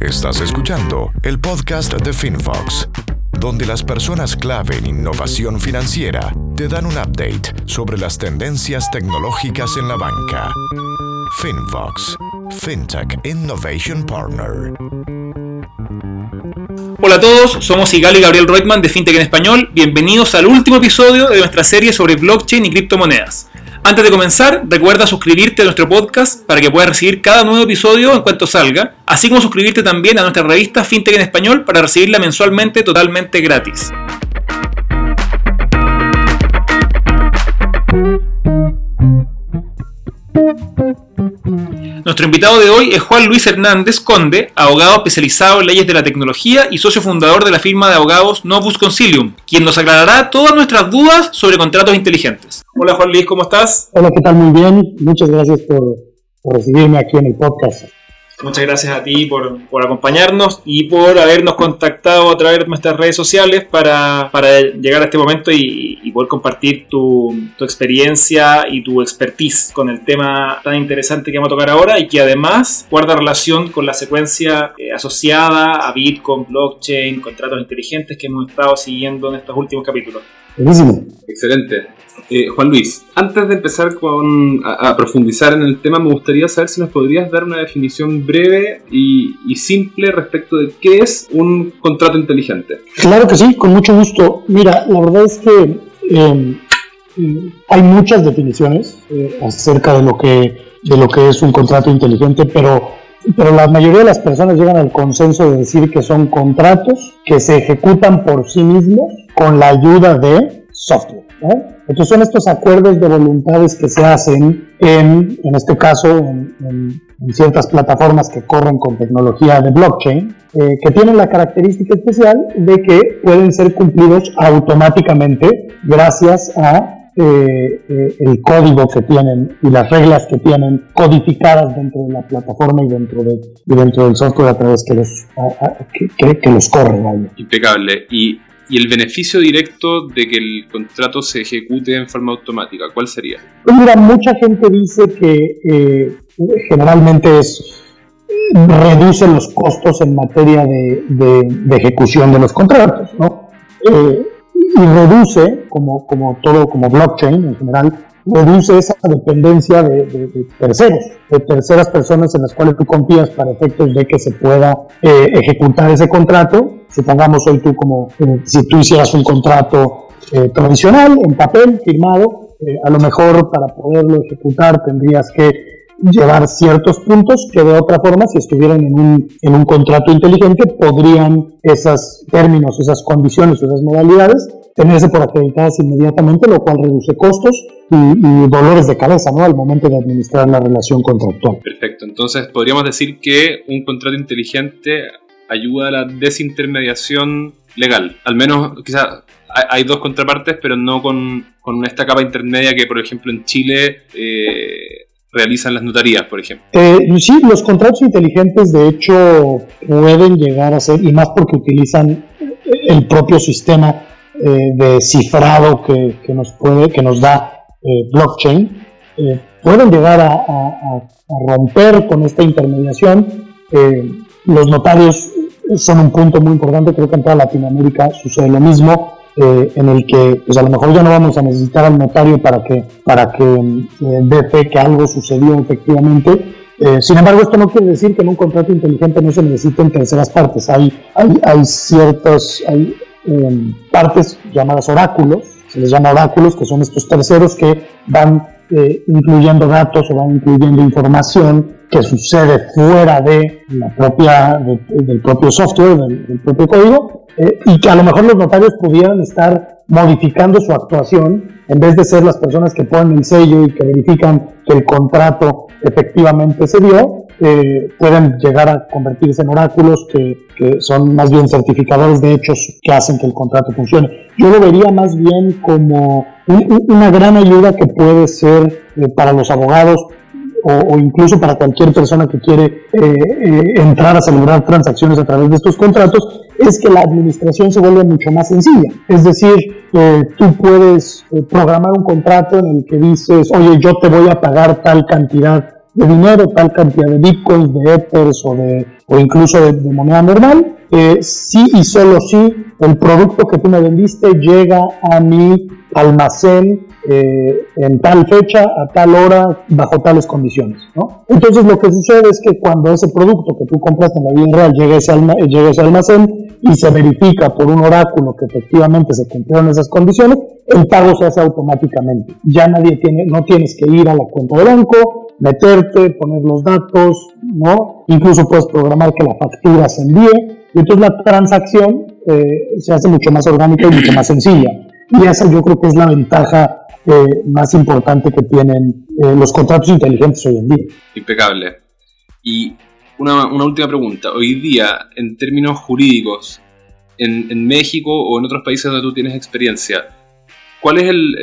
Estás escuchando el podcast de FinFox, donde las personas clave en innovación financiera te dan un update sobre las tendencias tecnológicas en la banca. FinFox, FinTech Innovation Partner. Hola a todos, somos Igal y Gabriel Reutemann de FinTech en Español. Bienvenidos al último episodio de nuestra serie sobre blockchain y criptomonedas. Antes de comenzar, recuerda suscribirte a nuestro podcast para que puedas recibir cada nuevo episodio en cuanto salga, así como suscribirte también a nuestra revista FinTech en Español para recibirla mensualmente totalmente gratis. Nuestro invitado de hoy es Juan Luis Hernández Conde, abogado especializado en leyes de la tecnología y socio fundador de la firma de abogados Novus Concilium, quien nos aclarará todas nuestras dudas sobre contratos inteligentes. Hola Juan Luis, ¿cómo estás? Hola, ¿qué tal? Muy bien. Muchas gracias por, por recibirme aquí en el podcast. Muchas gracias a ti por, acompañarnos y por habernos contactado a través de nuestras redes sociales para, llegar a este momento y, poder compartir tu, experiencia y tu expertise con el tema tan interesante que vamos a tocar ahora y que además guarda relación con la secuencia eh, asociada a Bitcoin, blockchain, contratos inteligentes que hemos estado siguiendo en estos últimos capítulos. Buenísimo. Excelente. Eh, Juan Luis, antes de empezar con, a, profundizar en el tema, me gustaría saber si nos podrías dar una definición breve y, simple respecto de qué es un contrato inteligente. Claro que sí, con mucho gusto. Mira, la verdad es que em, hay muchas definiciones eh, acerca de lo, que, de lo que es un contrato inteligente, pero pero la mayoría de las personas llegan al consenso de decir que son contratos que se ejecutan por sí mismos con la ayuda de software. Entonces son estos acuerdos de voluntades que se hacen en, en este caso, en, ciertas plataformas que corren con tecnología de blockchain, eh, que tienen la característica especial de que pueden ser cumplidos automáticamente gracias a eh, eh, el código que tienen y las reglas que tienen codificadas dentro de la plataforma y dentro, de, dentro del software a través que los, que, que, los corre. Impecable. Y y el beneficio directo de que el contrato se ejecute en forma automática, ¿cuál sería? Pues mira, mucha gente dice que eh, generalmente es reduce los costos en materia de, de, ejecución de los contratos, ¿no? Eh, y reduce, como, como todo, como blockchain en general, reduce esa dependencia de, terceros, de terceras personas en las cuales tú confías para efectos de que se pueda eh, ejecutar ese contrato. Supongamos hoy tú como eh, si tú hicieras un contrato eh, tradicional en papel firmado, a lo mejor para poderlo ejecutar tendrías que llevar ciertos puntos que de otra forma, si estuvieran en un, en un contrato inteligente, podrían esos términos, esas condiciones, esas modalidades tenerse por acreditadas inmediatamente, lo cual reduce costos y, dolores de cabeza ¿no? al momento de administrar la relación contractual. Perfecto, entonces podríamos decir que un contrato inteligente ayuda a la desintermediación legal. Al menos quizás hay dos contrapartes, pero no con, con, esta capa intermedia que, por ejemplo, en Chile eh, realizan las notarías, por ejemplo. Eh, sí, los contratos inteligentes, de hecho, pueden llegar a ser, y más porque utilizan el propio sistema eh, de cifrado que, que, nos puede, que nos da eh, blockchain, eh, pueden llegar a, romper con esta intermediación. los notarios son un punto muy importante, creo que en toda Latinoamérica sucede lo mismo. en el que pues a lo mejor ya no vamos a necesitar al notario para que, para que dé fe que algo sucedió efectivamente, sin embargo, esto no quiere decir que en un contrato inteligente no se necesiten terceras partes. Hay, hay, hay ciertos, hay, partes llamadas oráculos, se les llama oráculos, que son estos terceros que van eh, incluyendo datos o van incluyendo información que sucede fuera de la propia, del propio software, del, propio código, eh, y que a lo mejor los notarios pudieran estar modificando su actuación en vez de ser las personas que ponen el sello y que verifican que el contrato efectivamente se dio, eh, pueden llegar a convertirse en oráculos que, son más bien certificadores de hechos que hacen que el contrato funcione. Yo lo vería más bien como una gran ayuda que puede ser eh, para los abogados o, incluso para cualquier persona que quiere eh, eh, entrar a celebrar transacciones a través de estos contratos, es que la administración se vuelve mucho más sencilla. Es decir, tú puedes programar un contrato en el que dices, oye, yo te voy a pagar tal cantidad de dinero, tal cantidad de bitcoins, de ethers o, de, o incluso de, moneda normal, eh, sí y solo si el producto que tú me vendiste llega a mi almacén eh, en tal fecha, a tal hora, bajo tales condiciones. ¿no? Entonces lo que sucede es que cuando ese producto que tú compraste en la vida real llega a ese, a ese almacén y se verifica por un oráculo que efectivamente se cumplieron esas condiciones, el pago se hace automáticamente. Ya nadie tiene, no tienes que ir a la cuenta de banco, meterte, poner los datos, ¿no? Incluso puedes programar que la factura se envíe. Y entonces la transacción eh, se hace mucho más orgánica y mucho más sencilla. Y esa yo creo que es la ventaja eh, más importante que tienen eh, los contratos inteligentes hoy en día. Impecable. Y una, última pregunta. Hoy día, en términos jurídicos, en, México o en otros países donde tú tienes experiencia, ¿cuál es el,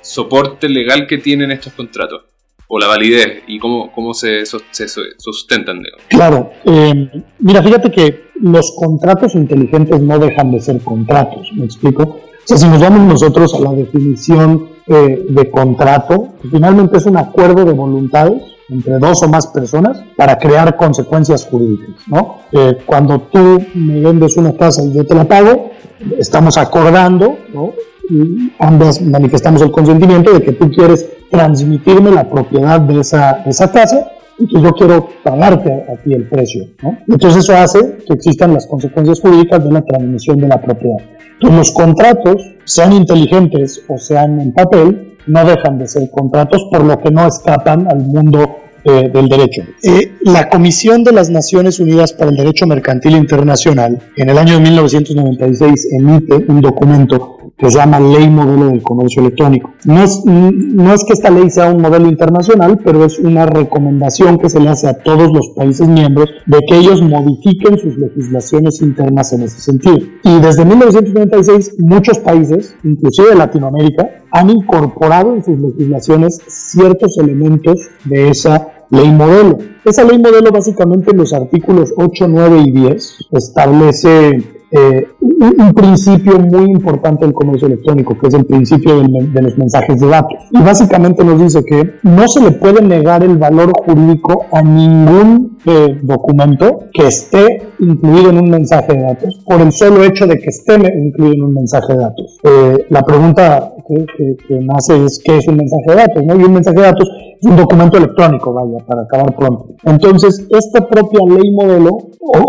soporte legal que tienen estos contratos? ¿O la validez? ¿Y cómo, cómo se, se, sustentan? Claro. Eh, mira, fíjate que los contratos inteligentes no dejan de ser contratos, ¿me explico? O sea, si nos vamos nosotros a la definición eh, de contrato, finalmente es un acuerdo de voluntades entre dos o más personas para crear consecuencias jurídicas, ¿no? Eh, cuando tú me vendes una casa y yo te la pago, estamos acordando, ¿no? Ambas manifestamos el consentimiento de que tú quieres transmitirme la propiedad de esa, de esa casa y que yo quiero pagarte a, ti el precio. ¿no? Entonces eso hace que existan las consecuencias jurídicas de la transmisión de la propiedad. Entonces los contratos, sean inteligentes o sean en papel, no dejan de ser contratos por lo que no escapan al mundo eh, del derecho. Eh, la Comisión de las Naciones Unidas para el Derecho Mercantil Internacional en el año de 1996 emite un documento que se llama Ley Modelo del Comercio Electrónico. No es, no es que esta ley sea un modelo internacional, pero es una recomendación que se le hace a todos los países miembros de que ellos modifiquen sus legislaciones internas en ese sentido. Y desde 1996 muchos países, inclusive Latinoamérica, han incorporado en sus legislaciones ciertos elementos de esa ley modelo. Esa ley modelo básicamente en los artículos 8, 9 y 10 establece eh, un, principio muy importante del comercio electrónico, que es el principio de los mensajes de datos. Y básicamente nos dice que no se le puede negar el valor jurídico a ningún eh, documento que esté incluido en un mensaje de datos, por el solo hecho de que esté incluido en un mensaje de datos. Eh, la pregunta que, que, nace es qué es un mensaje de datos, ¿no? Y un mensaje de datos es un documento electrónico, vaya, para acabar pronto. Entonces, esta propia ley modelo,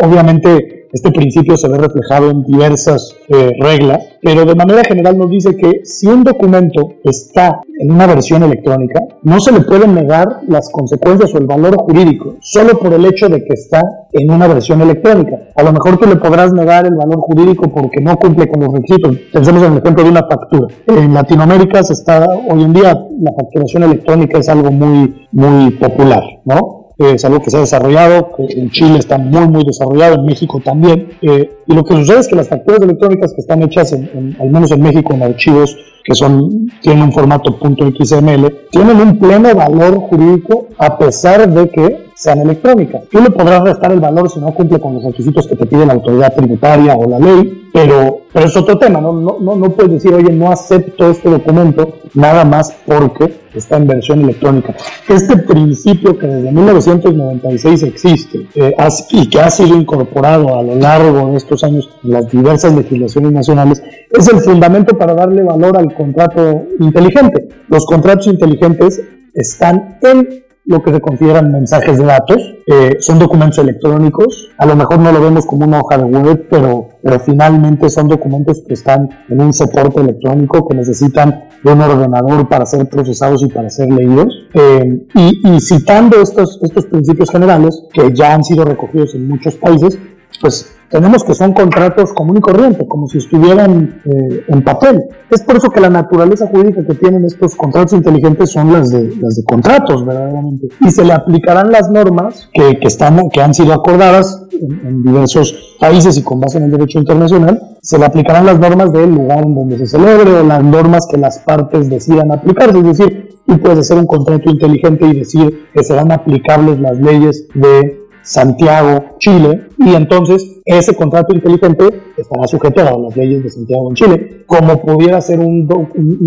obviamente este principio se ve reflejado en diversas eh, reglas, pero de manera general nos dice que si un documento está en una versión electrónica, no se le pueden negar las consecuencias o el valor jurídico solo por el hecho de que está en una versión electrónica. A lo mejor tú le podrás negar el valor jurídico porque no cumple con los requisitos. Pensemos en el ejemplo de una factura. En Latinoamérica se está, hoy en día la facturación electrónica es algo muy, muy popular, ¿no? Es algo que se ha desarrollado, en Chile está muy, muy desarrollado, en México también. Eh, y lo que sucede es que las facturas electrónicas que están hechas, en, al menos en México, en archivos que son, tienen un formato .xml, tienen un pleno valor jurídico a pesar de que sean electrónicas. Tú le podrás restar el valor si no cumple con los requisitos que te pide la autoridad tributaria o la ley, pero, pero es otro tema, ¿no? No, no, no puedes decir, oye, no acepto este documento nada más porque está en versión electrónica. Este principio que desde 1996 existe eh, y que ha sido incorporado a lo largo de estos años en las diversas legislaciones nacionales es el fundamento para darle valor al contrato inteligente. Los contratos inteligentes están en lo que se consideran mensajes de datos. Eh, son documentos electrónicos. A lo mejor no lo vemos como una hoja de web, pero, pero finalmente son documentos que están en un soporte electrónico que necesitan de un ordenador para ser procesados y para ser leídos. Eh, y, y citando estos, estos principios generales que ya han sido recogidos en muchos países, pues tenemos que son contratos común y corriente, como si estuvieran eh, en papel. Es por eso que la naturaleza jurídica que tienen estos contratos inteligentes son las de, contratos, verdaderamente. Y se le aplicarán las normas que, que, están, que han sido acordadas en, diversos países y con base en el derecho internacional, se le aplicarán las normas del lugar en donde se celebre o las normas que las partes decidan aplicarse. Es decir, tú puedes hacer un contrato inteligente y decir que serán aplicables las leyes de Santiago, Chile, y entonces ese contrato inteligente estará sujeto a las leyes de Santiago en Chile, como pudiera ser un,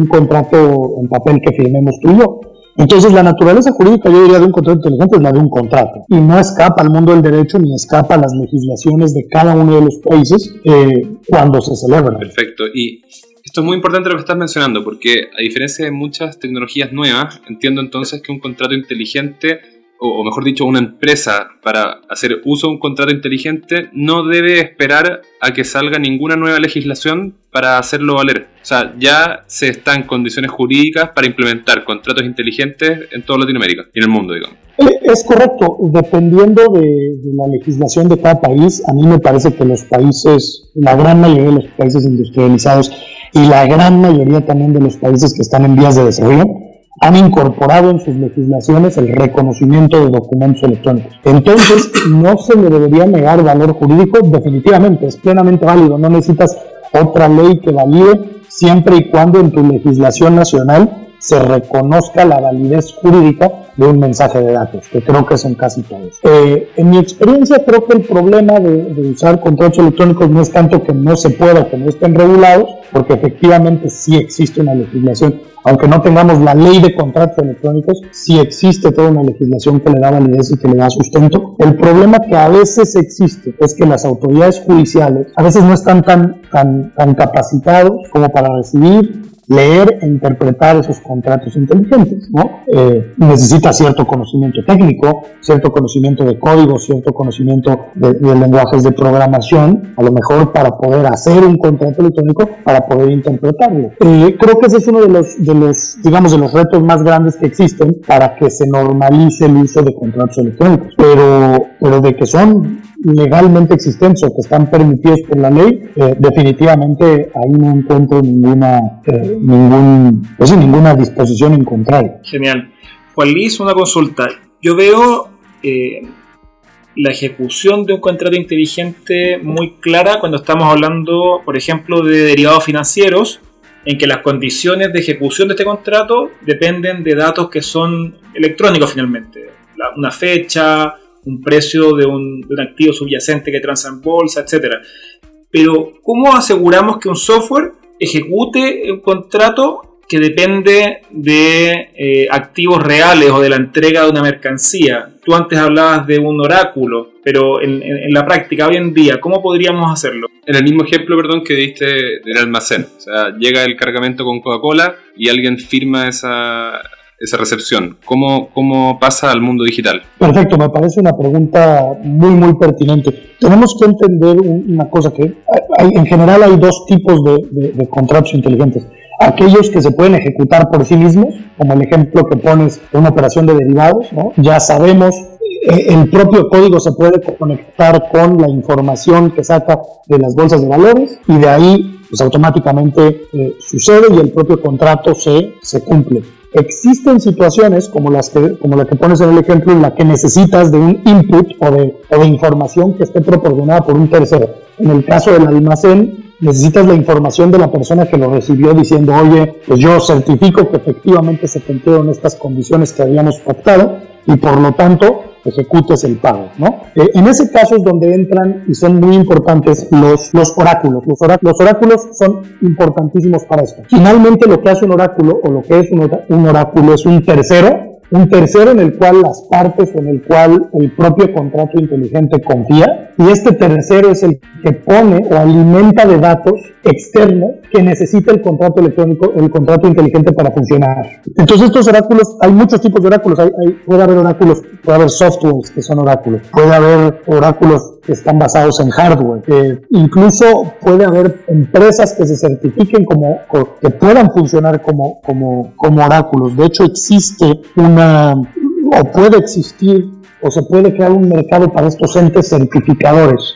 contrato en papel que firmemos tú y yo. Entonces, la naturaleza jurídica, yo diría, de un contrato inteligente es la de un contrato. Y no escapa al mundo del derecho ni escapa a las legislaciones de cada uno de los países eh, cuando se celebra. Perfecto. Y esto es muy importante lo que estás mencionando, porque a diferencia de muchas tecnologías nuevas, entiendo entonces que un contrato inteligente o, mejor dicho, una empresa para hacer uso de un contrato inteligente no debe esperar a que salga ninguna nueva legislación para hacerlo valer. O sea, ya se está en condiciones jurídicas para implementar contratos inteligentes en toda Latinoamérica y en el mundo, digamos. Eh, es correcto, dependiendo de, de, la legislación de cada país, a mí me parece que los países, la gran mayoría de los países industrializados y la gran mayoría también de los países que están en vías de desarrollo, han incorporado en sus legislaciones el reconocimiento de documentos electrónicos. Entonces, no se le debería negar valor jurídico, definitivamente, es plenamente válido, no necesitas otra ley que valide siempre y cuando en tu legislación nacional se reconozca la validez jurídica de un mensaje de datos, que creo que es en casi todos. Eh, en mi experiencia, creo que el problema de, de, usar contratos electrónicos no es tanto que no se pueda, que no estén regulados, porque efectivamente sí existe una legislación aunque no tengamos la ley de contratos electrónicos, sí existe toda una legislación que le da validez y que le da sustento. El problema que a veces existe es que las autoridades judiciales a veces no están tan, tan, tan capacitados como para recibir leer e interpretar esos contratos inteligentes, ¿no? Eh, necesita cierto conocimiento técnico, cierto conocimiento de código, cierto conocimiento de, lenguajes de programación, a lo mejor para poder hacer un contrato electrónico, para poder interpretarlo. Eh, creo que ese es uno de los, de los, digamos, de los retos más grandes que existen para que se normalice el uso de contratos electrónicos, pero, pero de que son legalmente existentes o que están permitidos por la ley, eh, definitivamente ahí no encuentro ninguna, eh, ningún, pues, ninguna disposición en contrario. Genial. Juan Luis, una consulta. Yo veo eh, la ejecución de un contrato inteligente muy clara cuando estamos hablando, por ejemplo, de derivados financieros, en que las condiciones de ejecución de este contrato dependen de datos que son electrónicos finalmente. La, una fecha, un precio de un, activo subyacente que transa en bolsa, etc. Pero, ¿cómo aseguramos que un software ejecute un contrato que depende de eh, activos reales o de la entrega de una mercancía? Tú antes hablabas de un oráculo, pero en, en, en la práctica, hoy en día, ¿cómo podríamos hacerlo? En el mismo ejemplo, perdón, que diste del almacén. O sea, llega el cargamento con Coca-Cola y alguien firma esa, esa recepción? ¿Cómo, ¿Cómo pasa al mundo digital? Perfecto, me parece una pregunta muy, muy pertinente. Tenemos que entender una cosa, que en general hay dos tipos de, contratos inteligentes. Aquellos que se pueden ejecutar por sí mismos, como el ejemplo que pones de una operación de derivados, ¿no? ya sabemos el propio código se puede conectar con la información que saca de las bolsas de valores y de ahí pues automáticamente eh, sucede y el propio contrato se, se cumple. Existen situaciones como, las que, como la que pones en el ejemplo en la que necesitas de un input o de, o de información que esté proporcionada por un tercero. En el caso del almacén, necesitas la información de la persona que lo recibió diciendo, oye, pues yo certifico que efectivamente se cumplieron estas condiciones que habíamos pactado y por lo tanto ejecutes el pago, ¿no? Eh, en ese caso es donde entran y son muy importantes los, los oráculos. Los, oráculos. los oráculos son importantísimos para esto. Finalmente lo que hace un oráculo o lo que es un, un oráculo es un tercero un tercero en el cual las partes, en el cual el propio contrato inteligente confía, y este tercero es el que pone o alimenta de datos externos que necesita el contrato electrónico, el contrato inteligente para funcionar. Entonces estos oráculos, hay muchos tipos de oráculos, hay, hay, puede haber oráculos, puede haber softwares que son oráculos, puede haber oráculos están basados en hardware, que incluso puede haber empresas que se certifiquen como, que puedan funcionar como, como, oráculos. De hecho existe una, o puede existir, o se puede crear un mercado para estos entes certificadores.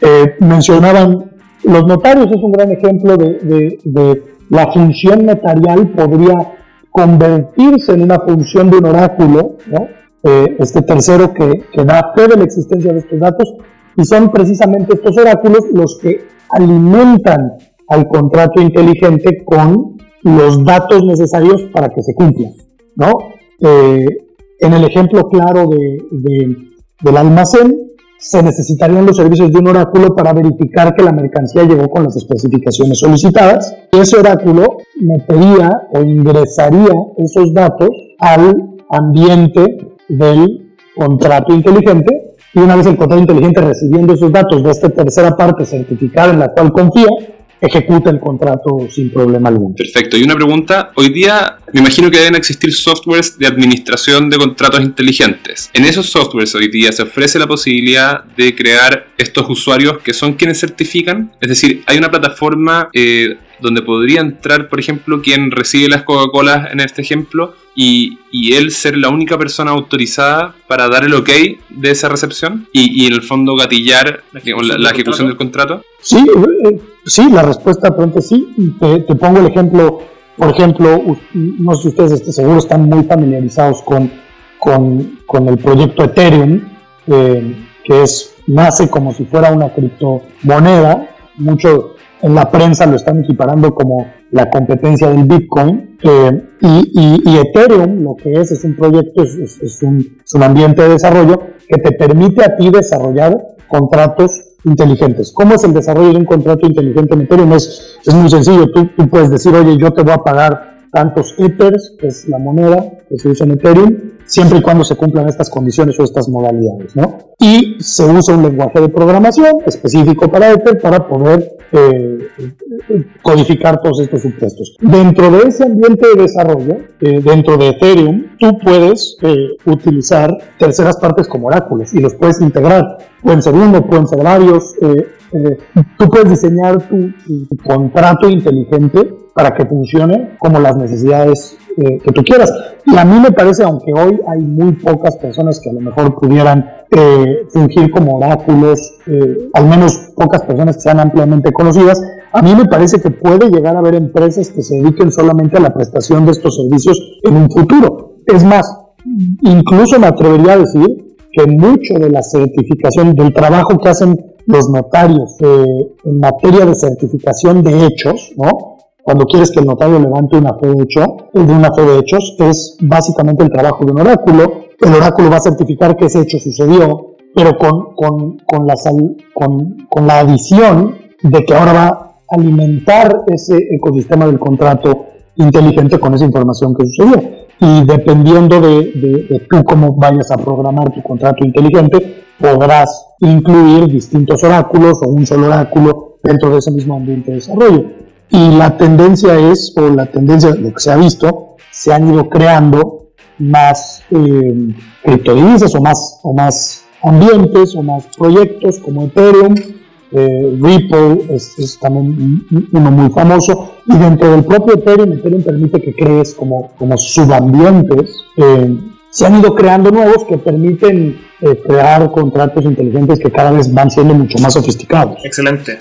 Eh, mencionaban los notarios es un gran ejemplo de, la función notarial podría convertirse en una función de un oráculo, ¿no? eh, este tercero que, que, da fe de la existencia de estos datos, y son precisamente estos oráculos los que alimentan al contrato inteligente con los datos necesarios para que se cumpla. ¿no? Eh, en el ejemplo claro de, del almacén, se necesitarían los servicios de un oráculo para verificar que la mercancía llegó con las especificaciones solicitadas. Ese oráculo metería o ingresaría esos datos al ambiente del contrato inteligente y una vez el contrato inteligente recibiendo esos datos de esta tercera parte certificada en la cual confía, ejecuta el contrato sin problema alguno. Perfecto. Y una pregunta, hoy día me imagino que deben existir softwares de administración de contratos inteligentes. En esos softwares hoy día se ofrece la posibilidad de crear estos usuarios que son quienes certifican. Es decir, hay una plataforma eh, donde podría entrar, por ejemplo, quien recibe las Coca-Colas en este ejemplo y, y, él ser la única persona autorizada para dar el ok de esa recepción y, y en el fondo gatillar la, ejecución del contrato? Sí, eh, sí, la respuesta pronto sí. Te, pongo el ejemplo, por ejemplo, no sé si ustedes seguro están muy familiarizados con, con, el proyecto Ethereum, eh, que es nace como si fuera una criptomoneda, mucho en la prensa lo están equiparando como la competencia del Bitcoin. Eh, y, Ethereum lo que es es un proyecto, es, un, un, ambiente de desarrollo que te permite a ti desarrollar contratos inteligentes. ¿Cómo es el desarrollo de un contrato inteligente en Ethereum? Es, es muy sencillo. Tú, tú puedes decir, oye, yo te voy a pagar tantos Ethers, que es la moneda que se usa en Ethereum, siempre y cuando se cumplan estas condiciones o estas modalidades, ¿no? Y se usa un lenguaje de programación específico para Ether para poder eh, codificar todos estos supuestos. Dentro de ese ambiente de desarrollo, eh, dentro de Ethereum, tú puedes eh, utilizar terceras partes como oráculos y los puedes integrar. Pueden ser uno, pueden ser varios. tú puedes diseñar tu contrato inteligente para que funcione como las necesidades eh, que tú quieras. Y a mí me parece, aunque hoy hay muy pocas personas que a lo mejor pudieran eh, fungir como oráculos, eh, al menos pocas personas que sean ampliamente conocidas, a mí me parece que puede llegar a haber empresas que se dediquen solamente a la prestación de estos servicios en un futuro. Es más, incluso me atrevería a decir que mucho de la certificación, del trabajo que hacen los notarios en materia de certificación de hechos, ¿no? Cuando quieres que el notario levante una fe de hecho, de una fe de hechos, es básicamente el trabajo de un oráculo. El oráculo va a certificar que ese hecho sucedió, pero con, con, con, la, con, la adición de que ahora va a alimentar ese ecosistema del contrato inteligente con esa información que sucedió. Y dependiendo de, de, de, tú cómo vayas a programar tu contrato inteligente, podrás incluir distintos oráculos o un solo oráculo dentro de ese mismo ambiente de desarrollo. Y la tendencia es, o la tendencia, lo que se ha visto, se han ido creando más eh, criptodivisas o más, o más ambientes o más proyectos como Ethereum, eh, Ripple es, también uno muy famoso y dentro del propio Ethereum, Ethereum permite que crees como, como subambientes. Eh, se han ido creando nuevos que permiten eh, crear contratos inteligentes que cada vez van siendo mucho más sofisticados. Excelente.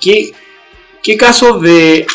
¿Qué, ¿Qué casos de,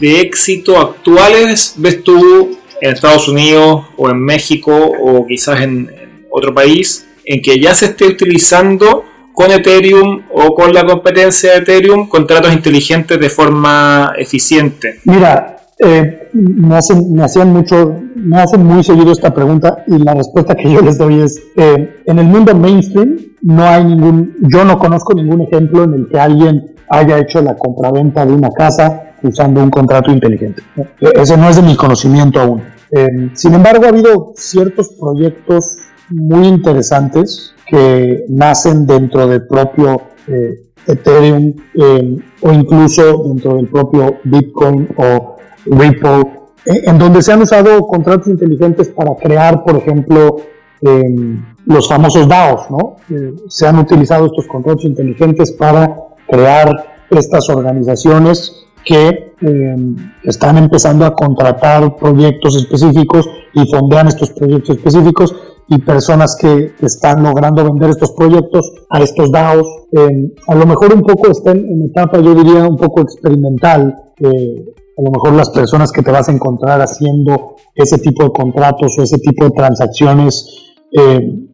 éxito actuales ves tú en Estados Unidos o en México o quizás en, otro país en que ya se esté utilizando con Ethereum o con la competencia de Ethereum contratos inteligentes de forma eficiente? Mira, eh, me, hacen, hacían mucho, me hacen muy seguido esta pregunta y la respuesta que yo les doy es, eh, en el mundo mainstream no hay ningún, yo no conozco ningún ejemplo en el que alguien haya hecho la compraventa de una casa usando un contrato inteligente. E-, ese no es de mi conocimiento aún. Em, sin embargo, ha habido ciertos proyectos muy interesantes que nacen dentro del propio eh, Ethereum em, o incluso dentro del propio Bitcoin o Ripple, e-, en donde se han usado contratos inteligentes para crear, por ejemplo, em, los famosos DAOs, ¿no? Eh, se han utilizado estos contratos inteligentes para crear estas organizaciones que eh, están empezando a contratar proyectos específicos y fondean estos proyectos específicos y personas que, están logrando vender estos proyectos a estos DAOs. Eh, a lo mejor un poco están en etapa, yo diría, un poco experimental. Eh, a lo mejor las personas que te vas a encontrar haciendo ese tipo de contratos o ese tipo de transacciones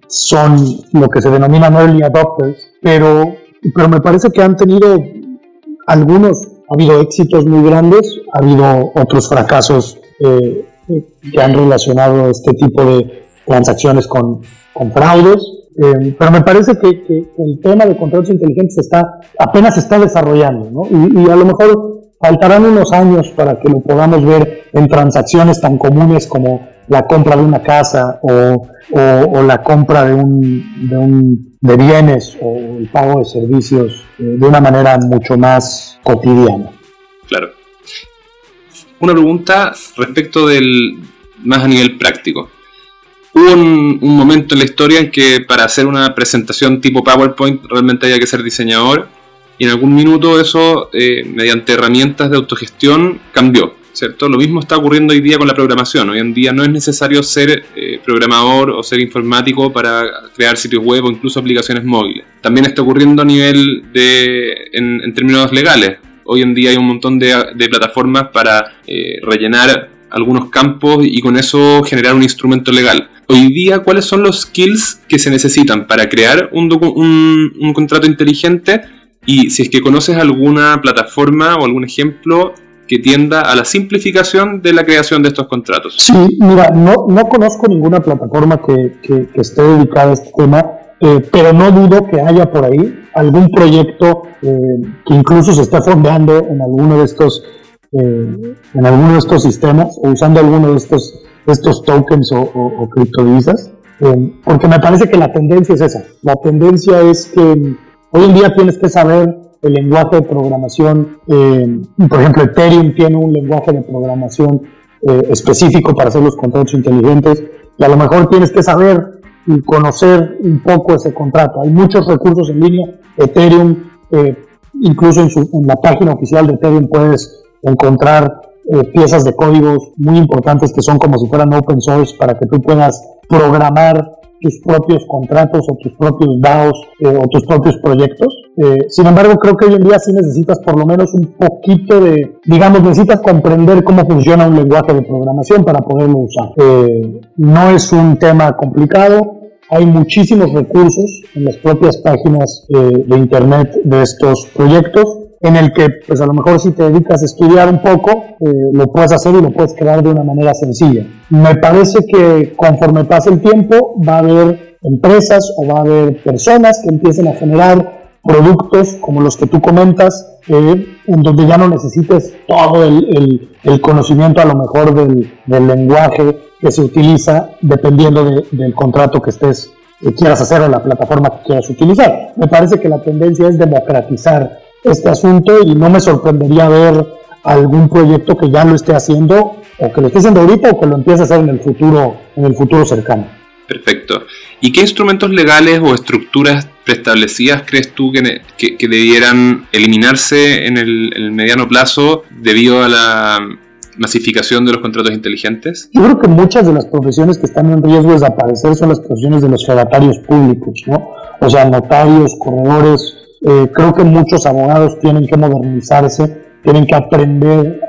son lo que se denominan early adopters, pero pero me parece que han tenido algunos, ha habido éxitos muy grandes, ha habido otros fracasos eh, que han relacionado este tipo de transacciones con, con fraudes, eh, pero me parece que, el tema de contratos inteligentes está, apenas está desarrollando, ¿no? y, a lo mejor faltarán unos años para que lo podamos ver en transacciones tan comunes como la compra de una casa o, la compra de, un, de, bienes o el pago de servicios eh, de una manera mucho más cotidiana. Claro. Una pregunta respecto del más a nivel práctico. Hubo un, momento en la historia en que para hacer una presentación tipo PowerPoint realmente había que ser diseñador y en algún minuto eso, eh, mediante herramientas de autogestión, cambió. ¿Cierto? Lo mismo está ocurriendo hoy día con la programación. Hoy en día no es necesario ser eh, programador o ser informático para crear sitios web o incluso aplicaciones móviles. También está ocurriendo a nivel de, en, términos legales. Hoy en día hay un montón de, plataformas para eh, rellenar algunos campos y con eso generar un instrumento legal. Hoy día, ¿cuáles son los skills que se necesitan para crear un, un contrato inteligente? Y si es que conoces alguna plataforma o algún ejemplo que tienda a la simplificación de la creación de estos contratos. Sí, mira, no, no conozco ninguna plataforma que, que, esté dedicada a este tema, eh, pero no dudo que haya por ahí algún proyecto eh, que incluso se esté fondeando en alguno de estos eh, en alguno de estos sistemas o usando alguno de estos, estos tokens o, o, criptodivisas, porque me parece que la tendencia es esa. La tendencia es que hoy en día tienes que saber el lenguaje de programación, eh, por ejemplo, Ethereum tiene un lenguaje de programación eh, específico para hacer los contratos inteligentes y a lo mejor tienes que saber y conocer un poco ese contrato. Hay muchos recursos en línea, Ethereum, eh, incluso en, la página oficial de Ethereum puedes encontrar piezas de códigos muy importantes que son como si fueran open source para que tú puedas programar tus propios contratos o tus propios DAOs eh, o tus propios proyectos. Eh, sin embargo, creo que hoy en día sí necesitas por lo menos un poquito de, digamos, necesitas comprender cómo funciona un lenguaje de programación para poderlo usar. Eh, no es un tema complicado. Hay muchísimos recursos en las propias páginas de Internet de estos proyectos en el que pues a lo mejor si te dedicas a estudiar un poco, eh, lo puedes hacer y lo puedes crear de una manera sencilla. Me parece que conforme pase el tiempo va a haber empresas o va a haber personas que empiecen a generar productos como los que tú comentas, eh, en donde ya no necesites todo el, conocimiento a lo mejor del, lenguaje que se utiliza dependiendo del contrato que estés que quieras hacer o la plataforma que quieras utilizar. Me parece que la tendencia es democratizar este asunto y no me sorprendería ver algún proyecto que ya lo esté haciendo o que lo esté haciendo ahorita o que lo empiece a hacer en el futuro, en el futuro cercano. Perfecto. ¿Y qué instrumentos legales o estructuras preestablecidas crees tú que, que, debieran eliminarse en el, mediano plazo debido a la masificación de los contratos inteligentes? Yo creo que muchas de las profesiones que están en riesgo de desaparecer son las profesiones de los fedatarios públicos, ¿no? O sea, notarios, corredores, eh, creo que muchos abogados tienen que modernizarse, tienen que aprender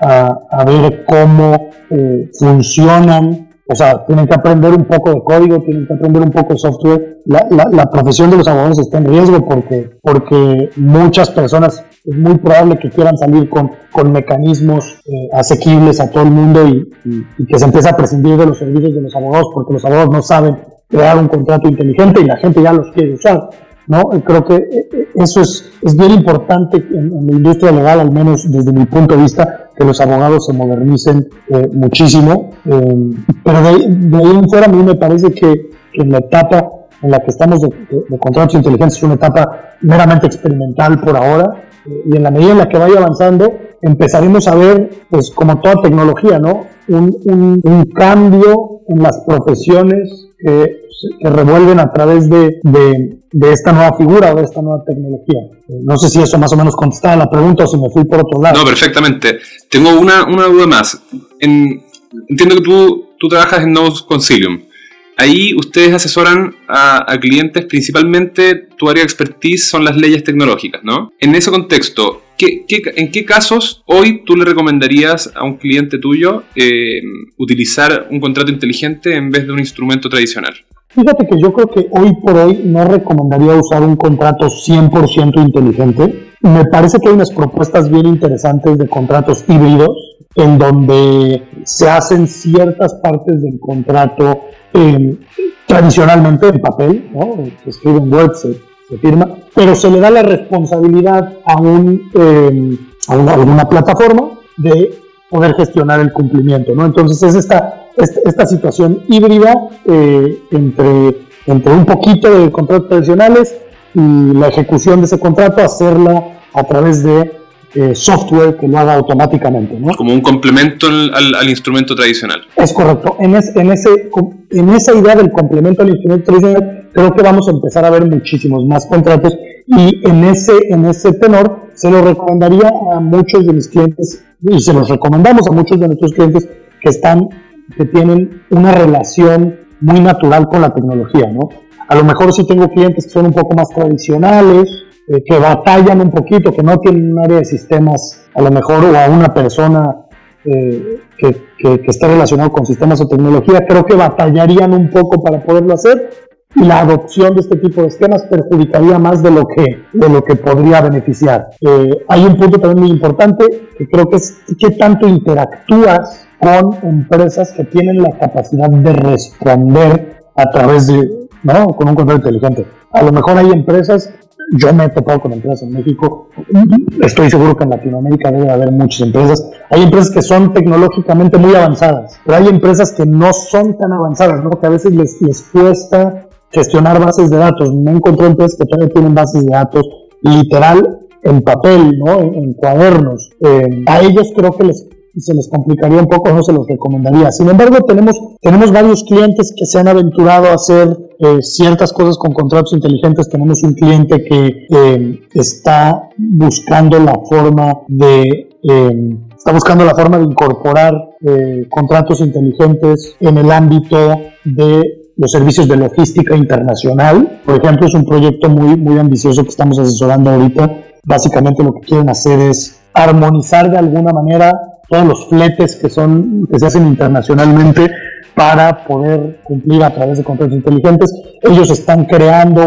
a, ver cómo eh, funcionan, o sea, tienen que aprender un poco de código, tienen que aprender un poco de software. La, profesión de los abogados está en riesgo porque, porque muchas personas es muy probable que quieran salir con, con mecanismos eh, asequibles a todo el mundo y, y, que se empiece a prescindir de los servicios de los abogados porque los abogados no saben crear un contrato inteligente y la gente ya los quiere usar. ¿No? Creo que eh, eh, eso es, es bien importante en, la industria legal, al menos desde mi punto de vista, que los abogados se modernicen eh, muchísimo. pero de, ahí en fuera a mí me parece que, en la etapa en la que estamos de, de, contratos inteligentes es una etapa meramente experimental por ahora y en la medida en la que vaya avanzando empezaremos a ver, pues como toda tecnología, ¿no? Un, un, un cambio en las profesiones que que revuelven a través de, de, esta nueva figura o de esta nueva tecnología. Eh, no sé si eso más o menos contestaba la pregunta o si me fui por otro lado. No, perfectamente. Tengo una, una duda más. entiendo que tú, tú trabajas en Nodes Concilium. Ahí ustedes asesoran a, clientes, principalmente tu área de expertise son las leyes tecnológicas, ¿no? En ese contexto, en qué casos hoy tú le recomendarías a un cliente tuyo eh, utilizar un contrato inteligente en vez de un instrumento tradicional? Fíjate que yo creo que hoy por hoy no recomendaría usar un contrato 100% inteligente. Me parece que hay unas propuestas bien interesantes de contratos híbridos en donde se hacen ciertas partes del contrato eh, tradicionalmente en papel, ¿no? se escribe en Word, se, firma, pero se le da la responsabilidad a un, a una, alguna plataforma de poder gestionar el cumplimiento. ¿no? Entonces es esta, esta, situación híbrida eh, entre, entre un poquito de contratos tradicionales y la ejecución de ese contrato, hacerla a través de eh, software que lo haga automáticamente. ¿no? Como un complemento al, instrumento tradicional. Es correcto. En, en, ese, en esa idea del complemento al instrumento tradicional, creo que vamos a empezar a ver muchísimos más contratos y en ese, en ese tenor se lo recomendaría a muchos de mis clientes y se los recomendamos a muchos de nuestros clientes que están, que tienen una relación muy natural con la tecnología, ¿no? A lo mejor si tengo clientes que son un poco más tradicionales, eh, que batallan un poquito, que no tienen un área de sistemas, a lo mejor, o a una persona eh, que, que, que, esté relacionado con sistemas o tecnología, creo que batallarían un poco para poderlo hacer y la adopción de este tipo de esquemas perjudicaría más de lo que, de lo que podría beneficiar. Eh, hay un punto también muy importante que creo que es qué tanto interactúas con empresas que tienen la capacidad de responder a través de, ¿no? Con un control inteligente. A lo mejor hay empresas, yo me he topado con empresas en México, estoy seguro que en Latinoamérica debe haber muchas empresas. Hay empresas que son tecnológicamente muy avanzadas, pero hay empresas que no son tan avanzadas, ¿no? Que a veces les, les cuesta gestionar bases de datos. Me encontré empresas que todavía tienen bases de datos literal en papel, ¿no? en, cuadernos. Eh, a ellos creo que les, se les complicaría un poco, no se los recomendaría. Sin embargo, tenemos, tenemos varios clientes que se han aventurado a hacer eh, ciertas cosas con contratos inteligentes. Tenemos un cliente que eh, está buscando la forma de... está buscando la forma de incorporar contratos inteligentes en el ámbito de los servicios de logística internacional. Por ejemplo, es un proyecto muy, muy ambicioso que estamos asesorando ahorita. Básicamente lo que quieren hacer es armonizar de alguna manera todos los fletes que, son, que se hacen internacionalmente para poder cumplir a través de contratos inteligentes. Ellos están creando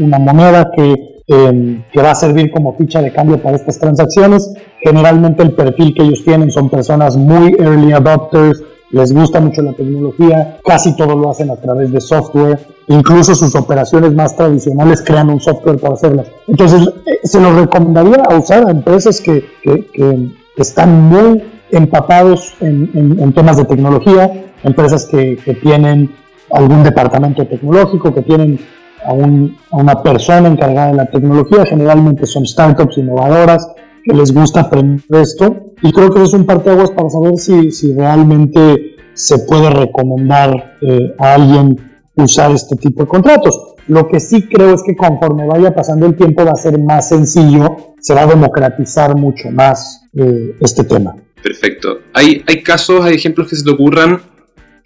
una moneda que, em, que va a servir como ficha de cambio para estas transacciones. Generalmente el perfil que ellos tienen son personas muy early adopters, les gusta mucho la tecnología, casi todo lo hacen a través de software, incluso sus operaciones más tradicionales crean un software para hacerlas. Entonces, eh, se los recomendaría a usar a empresas que, que, están muy empapados en, temas de tecnología, empresas que, que, tienen algún departamento tecnológico, que tienen a, un, a una persona encargada de la tecnología, generalmente son startups innovadoras, que les gusta aprender esto y creo que es un parteaguas para saber si, si realmente se puede recomendar eh, a alguien usar este tipo de contratos. Lo que sí creo es que conforme vaya pasando el tiempo va a ser más sencillo, se va a democratizar mucho más eh, este tema. Perfecto. ¿Hay, ¿Hay casos, hay ejemplos que se te ocurran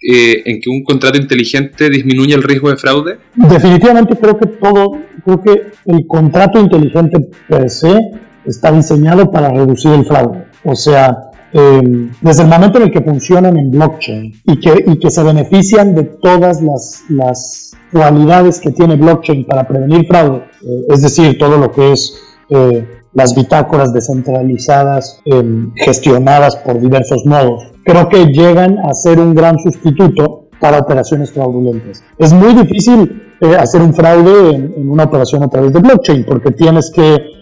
eh, en que un contrato inteligente disminuye el riesgo de fraude? Definitivamente creo que todo, creo que el contrato inteligente per se está diseñado para reducir el fraude. O sea, em, desde el momento en el que funcionan en blockchain y que, y que se benefician de todas las, las cualidades que tiene blockchain para prevenir fraude, eh, es decir, todo lo que es eh, las bitácoras descentralizadas em, gestionadas por diversos nodos, creo que llegan a ser un gran sustituto para operaciones fraudulentas. Es muy difícil eh, hacer un fraude en, en, una operación a través de blockchain porque tienes que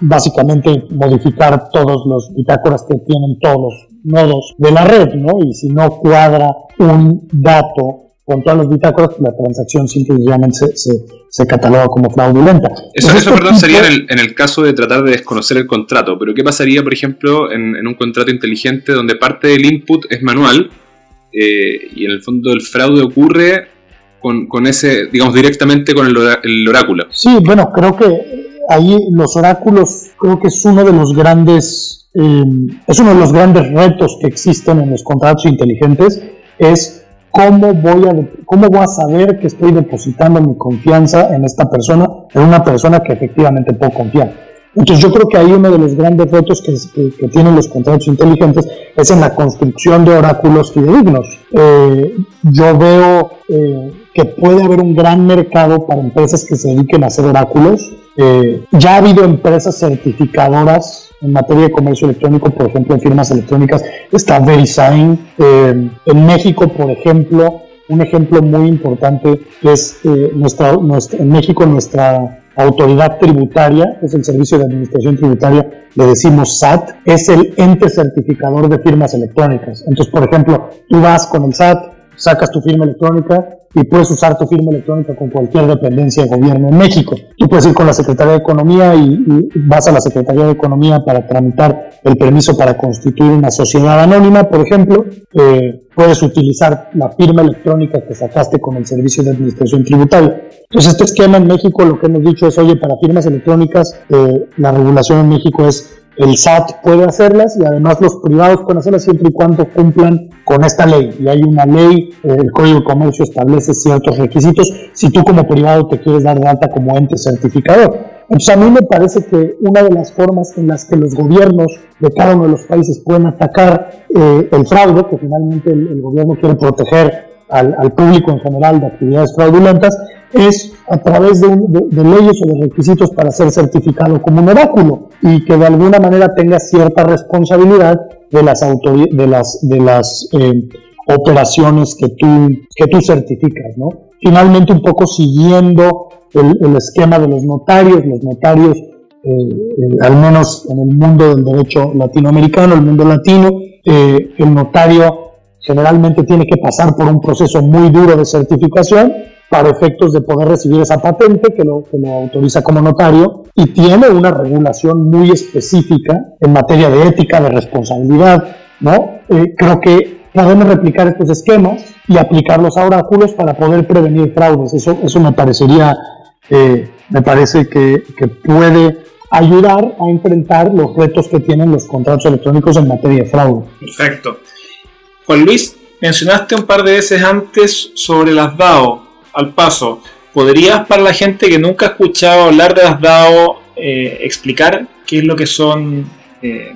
básicamente modificar todos los bitácoras que tienen todos los nodos de la red, ¿no? Y si no cuadra un dato con todas las bitácoras, la transacción simplemente se, se, cataloga como fraudulenta. Eso, eso perdón, sería en el, en el, caso de tratar de desconocer el contrato, pero ¿qué pasaría, por ejemplo, en, en un contrato inteligente donde parte del input es manual eh, y en el fondo el fraude ocurre con, con ese, digamos, directamente con el, el oráculo? Sí, bueno, creo que ahí los oráculos creo que es uno de los grandes, eh, es uno de los grandes retos que existen en los contratos inteligentes, es cómo voy a, cómo voy a saber que estoy depositando mi confianza en esta persona, en una persona que efectivamente puedo confiar. Entonces yo creo que ahí uno de los grandes retos que, tienen los contratos inteligentes es en la construcción de oráculos fidedignos. Eh, yo veo eh, que puede haber un gran mercado para empresas que se dediquen a hacer oráculos. Eh, ya ha habido empresas certificadoras en materia de comercio electrónico, por ejemplo, en firmas electrónicas, está VeriSign. en México, por ejemplo, un ejemplo muy importante es nuestra, nuestra, en México nuestra autoridad tributaria, es el Servicio de Administración Tributaria, le decimos SAT, es el ente certificador de firmas electrónicas. Entonces, por ejemplo, tú vas con el SAT, sacas tu firma electrónica y puedes usar tu firma electrónica con cualquier dependencia de gobierno en México. Tú puedes ir con la Secretaría de Economía y, vas a la Secretaría de Economía para tramitar el permiso para constituir una sociedad anónima, por ejemplo. Eh, puedes utilizar la firma electrónica que sacaste con el Servicio de Administración Tributaria. Entonces, este esquema en México, lo que hemos dicho es, oye, para firmas electrónicas, eh, la regulación en México es el SAT puede hacerlas y además los privados pueden hacerlas siempre y cuando cumplan con esta ley. Y hay una ley, eh, el Código de Comercio establece ciertos requisitos si tú como privado te quieres dar de alta como ente certificador. Entonces a mí me parece que una de las formas en las que los gobiernos de cada uno de los países pueden atacar eh, el fraude, que finalmente el, gobierno quiere proteger al, al, público en general de actividades fraudulentas, es a través de, leyes o de requisitos para ser certificado como un oráculo y que de alguna manera tenga cierta responsabilidad de las, eh, operaciones que tú, que tú certificas. ¿no? Finalmente, un poco siguiendo el, esquema de los notarios, los notarios, eh, eh, al menos en el mundo del derecho latinoamericano, el mundo latino, el notario generalmente tiene que pasar por un proceso muy duro de certificación para efectos de poder recibir esa patente que lo, que lo autoriza como notario y tiene una regulación muy específica en materia de ética, de responsabilidad, ¿no? Eh, creo que podemos replicar estos esquemas y aplicarlos a oráculos para poder prevenir fraudes. Eso, eso me parecería, eh, me parece que, que puede ayudar a enfrentar los retos que tienen los contratos electrónicos en materia de fraude. Perfecto. Juan Luis, mencionaste un par de veces antes sobre las DAO al paso, ¿podrías para la gente que nunca ha escuchado hablar de las DAO eh, explicar qué es lo que son, eh,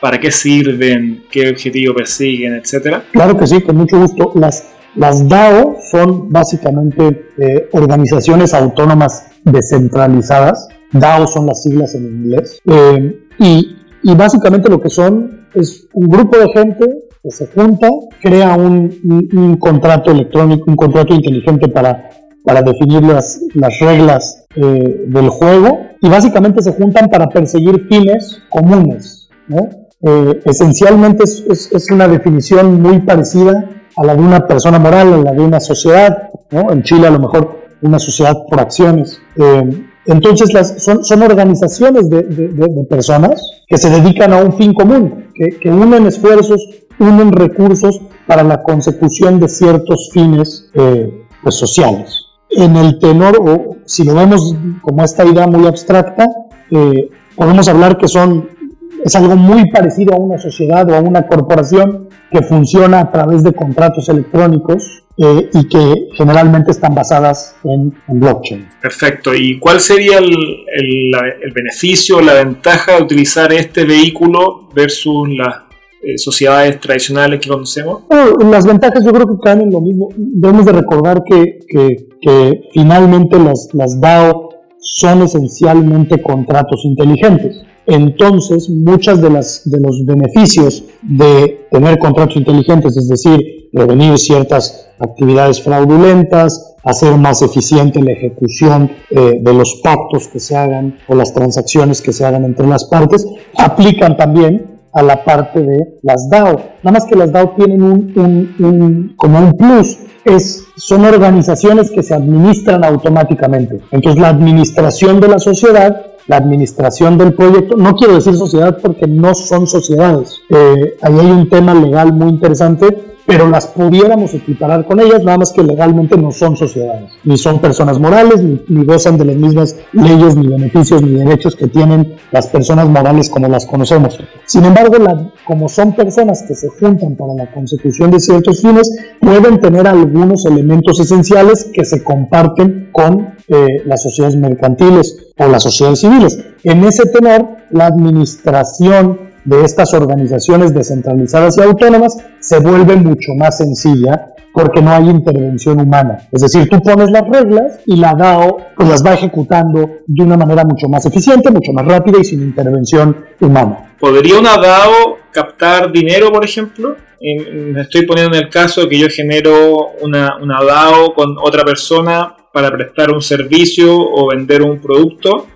para qué sirven, qué objetivo persiguen, etcétera? Claro que sí, con mucho gusto. Las, las DAO son básicamente eh, organizaciones autónomas descentralizadas. DAO son las siglas en inglés. y, y básicamente lo que son es un grupo de gente que se junta, crea un, contrato electrónico, un contrato inteligente para, para definir las, las reglas eh, del juego y básicamente se juntan para perseguir fines comunes. Eh, esencialmente es, es, una definición muy parecida a la de una persona moral, a la de una sociedad. En Chile a lo mejor una sociedad por acciones. Eh, entonces las, son, son organizaciones de, de, personas que se dedican a un fin común, que, que unen esfuerzos unen recursos para la consecución de ciertos fines eh, pues, sociales. En el tenor, o si lo vemos como esta idea muy abstracta, eh, podemos hablar que son, es algo muy parecido a una sociedad o a una corporación que funciona a través de contratos electrónicos eh, y que generalmente están basadas en, blockchain. Perfecto. ¿Y cuál sería el, el, el beneficio, la ventaja de utilizar este vehículo versus las eh, sociedades tradicionales que conocemos? las ventajas yo creo que caen en lo mismo. Debemos de recordar que, finalmente las, las DAO son esencialmente contratos inteligentes. Entonces, muchas de, las, de los beneficios de tener contratos inteligentes, es decir, prevenir ciertas actividades fraudulentas, hacer más eficiente la ejecución eh, de los pactos que se hagan o las transacciones que se hagan entre las partes, aplican también a la parte de las DAO. Nada más que las DAO tienen un, como un plus, es, son organizaciones que se administran automáticamente. Entonces la administración de la sociedad, la administración del proyecto, no quiero decir sociedad porque no son sociedades. Eh, ahí hay un tema legal muy interesante pero las pudiéramos equiparar con ellas, nada más que legalmente no son sociedades, ni son personas morales, ni, gozan de las mismas leyes, ni beneficios, ni derechos que tienen las personas morales como las conocemos. Sin embargo, como son personas que se juntan para la consecución de ciertos fines, pueden tener algunos elementos esenciales que se comparten con eh, las sociedades mercantiles o las sociedades civiles. En ese tenor, la administración de estas organizaciones descentralizadas y autónomas se vuelve mucho más sencilla porque no hay intervención humana. Es decir, tú pones las reglas y la DAO pues las va ejecutando de una manera mucho más eficiente, mucho más rápida y sin intervención humana. ¿Podría una DAO captar dinero, por ejemplo? Estoy poniendo en el caso que yo genero una, una DAO con otra persona para prestar un servicio o vender un producto,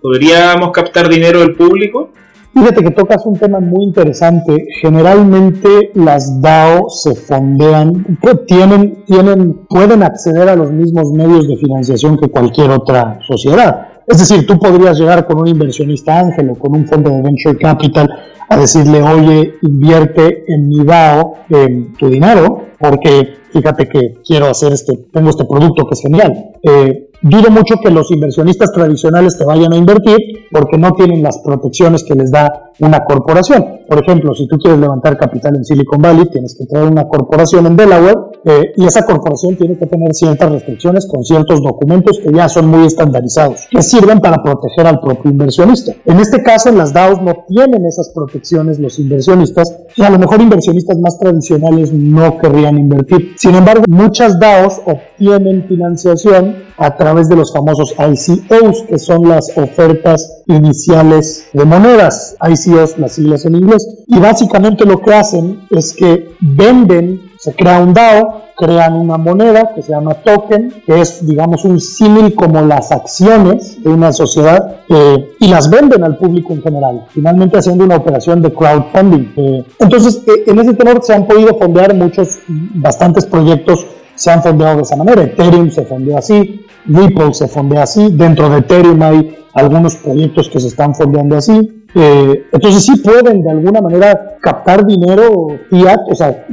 ¿podríamos captar dinero del público? Fíjate que tocas un tema muy interesante. Generalmente las DAO se fondean, tienen, tienen, pueden acceder a los mismos medios de financiación que cualquier otra sociedad. Es decir, tú podrías llegar con un inversionista ángel o con un fondo de venture capital a decirle, oye, invierte en mi DAO en tu dinero, porque fíjate que quiero hacer este, tengo este producto que es genial. Eh, Dudo mucho que los inversionistas tradicionales te vayan a invertir porque no tienen las protecciones que les da una corporación. Por ejemplo, si tú quieres levantar capital en Silicon Valley, tienes que traer una corporación en Delaware eh, y esa corporación tiene que tener ciertas restricciones con ciertos documentos que ya son muy estandarizados, que sirven para proteger al propio inversionista. En este caso, las DAOs no tienen esas protecciones los inversionistas y a lo mejor inversionistas más tradicionales no querrían invertir. Sin embargo, muchas DAOs obtienen financiación a través de los famosos ICOs, que son las ofertas iniciales de monedas, ICOs, las siglas en inglés. Y básicamente lo que hacen es que venden, se crea un DAO, crean una moneda que se llama token, que es, digamos, un símil como las acciones de una sociedad, eh, y las venden al público en general, finalmente haciendo una operación de crowdfunding. Eh, entonces, eh, en ese tenor se han podido fondear muchos, bastantes proyectos se han fondeado de esa manera. Ethereum se fondeó así, Ripple se fondea así, dentro de Ethereum hay algunos proyectos que se están fondeando así. Eh, entonces sí pueden de alguna manera captar dinero fiat, o sea,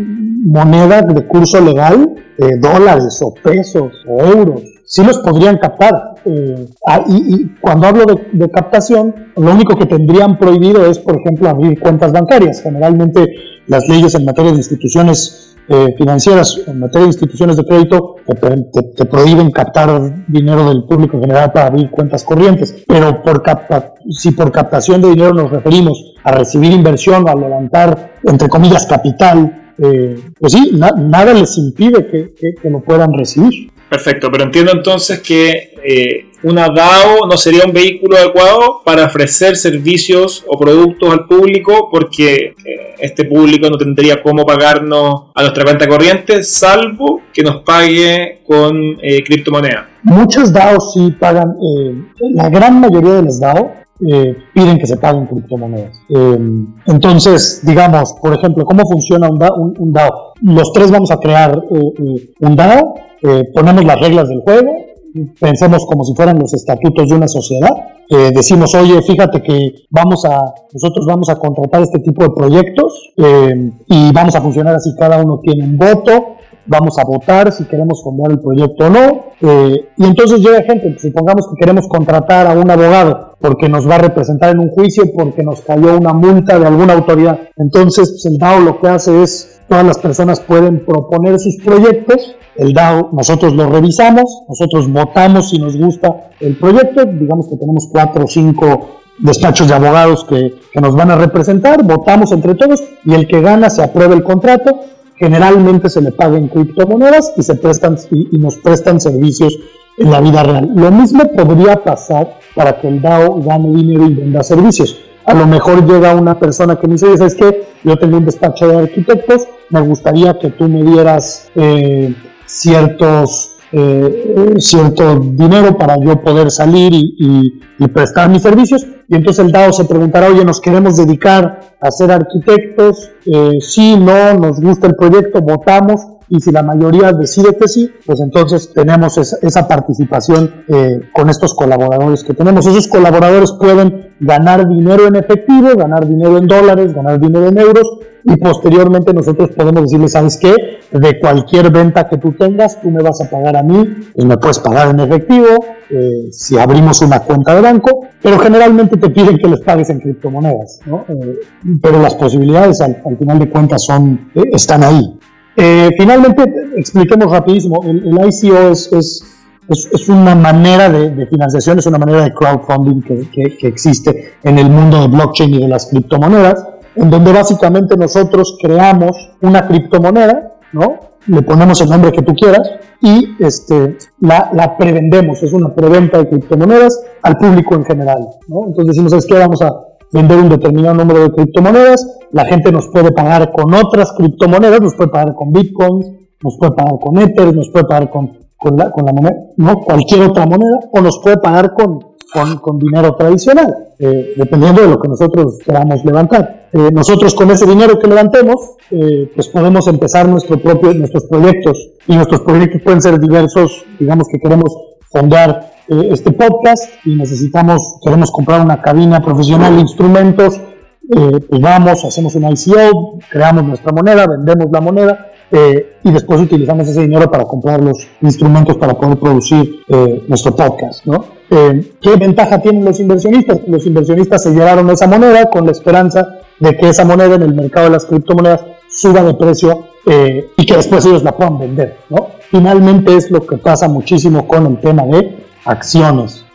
moneda de curso legal, eh, dólares o pesos o euros, sí los podrían captar. Eh, ah, y, cuando hablo de, captación, lo único que tendrían prohibido es, por ejemplo, abrir cuentas bancarias. Generalmente las leyes en materia de instituciones eh, financieras en materia de instituciones de crédito te, prohíben captar dinero del público en general para abrir cuentas corrientes, pero por si por captación de dinero nos referimos a recibir inversión o a levantar, entre comillas, capital, eh, pues sí, nada les impide que, que, lo puedan recibir. Perfecto, pero entiendo entonces que eh, una DAO no sería un vehículo adecuado para ofrecer servicios o productos al público porque eh, este público no tendría cómo pagarnos a nuestra cuenta corriente salvo que nos pague con eh, criptomonedas. Muchas DAOs sí pagan, la gran mayoría de las DAO piden que se paguen criptomonedas. entonces, digamos, por ejemplo, ¿cómo funciona un DAO? Los tres vamos a crear un DAO, ponemos las reglas del juego, pensemos como si fueran los estatutos de una sociedad. Eh, decimos, oye, fíjate que vamos a, nosotros vamos a contratar este tipo de proyectos eh, y vamos a funcionar así, cada uno tiene un voto, vamos a votar si queremos fundar el proyecto o no. Eh, y entonces llega gente, supongamos que queremos contratar a un abogado porque nos va a representar en un juicio, porque nos cayó una multa de alguna autoridad. Entonces, pues, el DAO lo que hace es, todas las personas pueden proponer sus proyectos, el DAO nosotros lo revisamos, nosotros votamos si nos gusta el proyecto, digamos que tenemos cuatro o cinco despachos de abogados que, que nos van a representar, votamos entre todos y el que gana se aprueba el contrato generalmente se le paga en criptomonedas y, se prestan, y, nos prestan servicios en la vida real. Lo mismo podría pasar para que el DAO gane dinero y venda servicios. A lo mejor llega una persona que me dice, ¿sabes qué? Yo tengo un despacho de arquitectos, me gustaría que tú me dieras eh, ciertos eh, cierto dinero para yo poder salir y, prestar mis servicios. Y entonces el DAO se preguntará, oye, nos queremos dedicar a ser arquitectos, eh, sí, no, nos gusta el proyecto, votamos. Y si la mayoría decide que sí, pues entonces tenemos esa, participación eh, con estos colaboradores que tenemos. Esos colaboradores pueden ganar dinero en efectivo, ganar dinero en dólares, ganar dinero en euros, y posteriormente nosotros podemos decirle, ¿sabes qué? De cualquier venta que tú tengas, tú me vas a pagar a mí y me puedes pagar en efectivo eh, si abrimos una cuenta de banco, pero generalmente te piden que les pagues en criptomonedas, ¿no? Eh, pero las posibilidades al, final de cuentas son, eh, están ahí. Finalmente, expliquemos rapidísimo, el, ICO es, es es, una manera de, financiación, es una manera de crowdfunding que, que, que, existe en el mundo de blockchain y de las criptomonedas en donde básicamente nosotros creamos una criptomoneda, ¿no? Le ponemos el nombre que tú quieras y este, la, la prevendemos, es una preventa de criptomonedas al público en general, ¿no? Entonces decimos, ¿sabes qué? Vamos a vender un determinado número de criptomonedas, la gente nos puede pagar con otras criptomonedas, nos puede pagar con bitcoins, nos puede pagar con Ether, nos puede pagar con, la, moneda, cualquier otra moneda, o nos puede pagar con dinero tradicional, eh, dependiendo de lo que nosotros queramos levantar. Eh, nosotros con ese dinero que levantemos, eh, pues podemos empezar nuestro propio, nuestros proyectos, y nuestros proyectos pueden ser diversos, digamos que queremos fondear este podcast y necesitamos, queremos comprar una cabina profesional de instrumentos, pues vamos, hacemos un ICO, creamos nuestra moneda, vendemos la moneda eh, y después utilizamos ese dinero para comprar los instrumentos para poder producir eh, nuestro podcast. ¿no? Eh, ¿Qué ventaja tienen los inversionistas? Los inversionistas se llevaron esa moneda con la esperanza de que esa moneda en el mercado de las criptomonedas suba de precio y que después ellos la puedan vender. ¿no? Finalmente es lo que pasa muchísimo con el tema de acciones.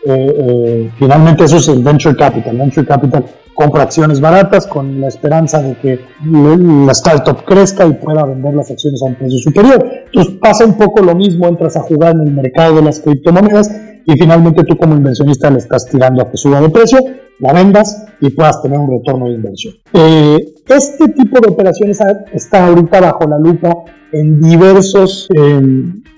finalmente eso es el venture capital. Venture capital compra acciones baratas con la esperanza de que la startup crezca y pueda vender las acciones a un precio superior. Entonces pasa un poco lo mismo, entras a jugar en el mercado de las criptomonedas y finalmente tú como inversionista le estás tirando a que suba de precio, la vendas y puedas tener un retorno de inversión. Eh, este tipo de operaciones está ahorita bajo la lupa en diversos eh,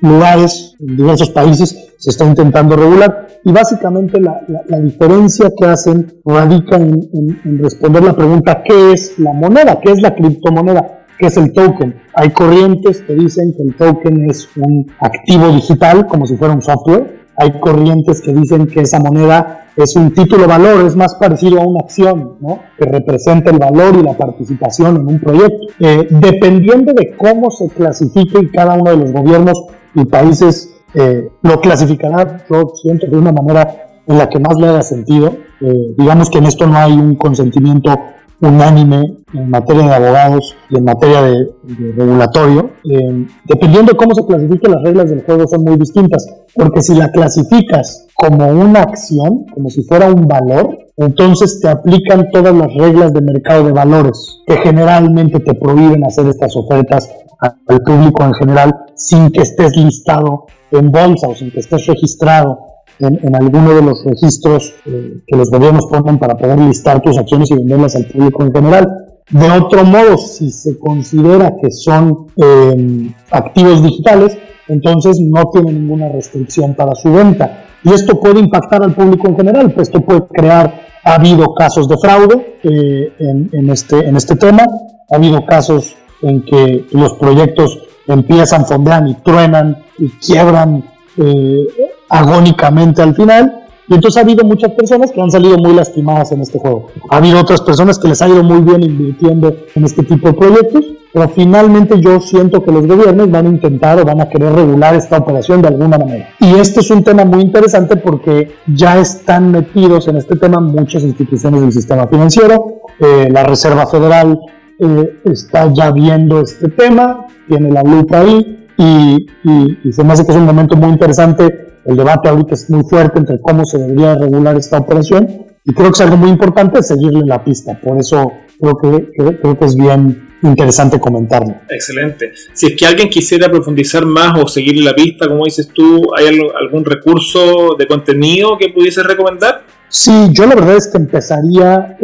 lugares, en diversos países, se está intentando regular y básicamente la, diferencia que hacen radica en, responder la pregunta ¿qué es la moneda? ¿Qué es la criptomoneda? ¿Qué es el token? Hay corrientes que dicen que el token es un activo digital como si fuera un software. Hay corrientes que dicen que esa moneda es un título valor, es más parecido a una acción, ¿no? que representa el valor y la participación en un proyecto. Eh, dependiendo de cómo se clasifique cada uno de los gobiernos y países eh, lo clasificará, yo siento, de una manera en la que más le haga sentido. Eh, digamos que en esto no hay un consentimiento unánime en materia de abogados y en materia de, regulatorio. Eh, dependiendo de cómo se clasifique, las reglas del juego son muy distintas, porque si la clasificas como una acción, como si fuera un valor, entonces te aplican todas las reglas de mercado de valores, que generalmente te prohíben hacer estas ofertas al público en general sin que estés listado en bolsa o sin que estés registrado en, alguno de los registros eh, que los gobiernos ponen para poder listar tus acciones y venderlas al público en general. De otro modo, si se considera que son em, activos digitales, entonces no tiene ninguna restricción para su venta. Y esto puede impactar al público en general, pues esto puede crear, ha habido casos de fraude eh, en, en, este, en este tema, ha habido casos en que los proyectos empiezan, fondean y truenan y quiebran eh, agónicamente al final. Y entonces ha habido muchas personas que han salido muy lastimadas en este juego. Ha habido otras personas que les ha ido muy bien invirtiendo en este tipo de proyectos, pero finalmente yo siento que los gobiernos van a intentar o van a querer regular esta operación de alguna manera. Y este es un tema muy interesante porque ya están metidos en este tema muchas instituciones del sistema financiero, eh, la Reserva Federal eh, está ya viendo este tema, tiene la lupa ahí y, se me hace que es un momento muy interesante. El debate ahorita es muy fuerte entre cómo se debería regular esta operación y creo que es algo muy importante seguirle la pista. Por eso creo que, creo, que es bien interesante comentarlo. Excelente. Si es que alguien quisiera profundizar más o seguirle la pista, como dices tú, ¿hay algún recurso de contenido que pudiese recomendar? Sí, yo la verdad es que empezaría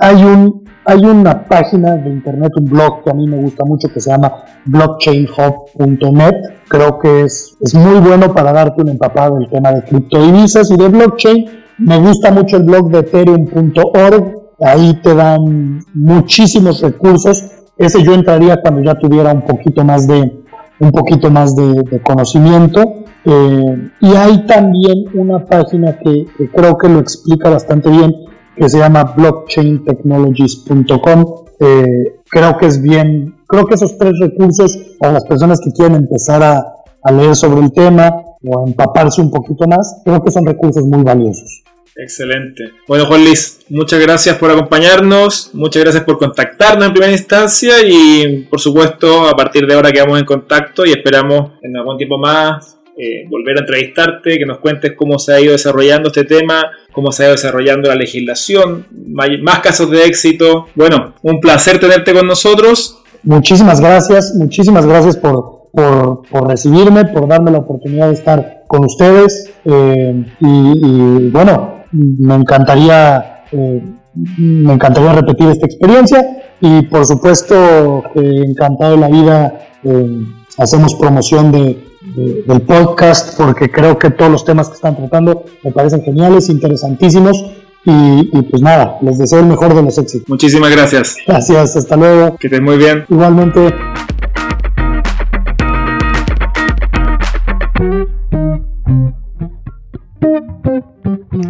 hay, un, hay una página de internet, un blog que a mí me gusta mucho que se llama blockchainhub.net. Creo que es, es muy bueno para darte un empapado del tema de criptodivisas y de blockchain. Me gusta mucho el blog de ethereum.org. Ahí te dan muchísimos recursos. Ese yo entraría cuando ya tuviera un poquito más de, un poquito más de, conocimiento. Eh, y hay también una página que, creo que lo explica bastante bien, que se llama blockchaintechnologies.com. Eh, creo que es bien, creo que esos tres recursos para las personas que quieren empezar a, leer sobre el tema o a empaparse un poquito más, creo que son recursos muy valiosos. Excelente. Bueno, Juan Luis, muchas gracias por acompañarnos, muchas gracias por contactarnos en primera instancia y por supuesto a partir de ahora quedamos en contacto y esperamos en algún tiempo más eh, volver a entrevistarte, que nos cuentes cómo se ha ido desarrollando este tema, cómo se ha ido desarrollando la legislación, más casos de éxito. Bueno, un placer tenerte con nosotros. Muchísimas gracias, muchísimas gracias por, por, recibirme, por darme la oportunidad de estar con ustedes. Eh, y, bueno, me encantaría, eh, me encantaría repetir esta experiencia y por supuesto que encantado de la vida hacemos promoción de, del podcast porque creo que todos los temas que están tratando me parecen geniales, interesantísimos. Y, y, pues nada, les deseo el mejor de los éxitos. Muchísimas gracias. Gracias, hasta luego. Que estén muy bien. Igualmente.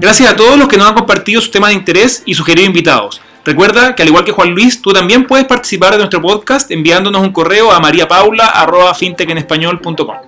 Gracias a todos los que nos han compartido sus temas de interés y sugerido invitados. Recuerda que al igual que Juan Luis, tú también puedes participar de nuestro podcast enviándonos un correo a mariapaula.fintechenespañol.com.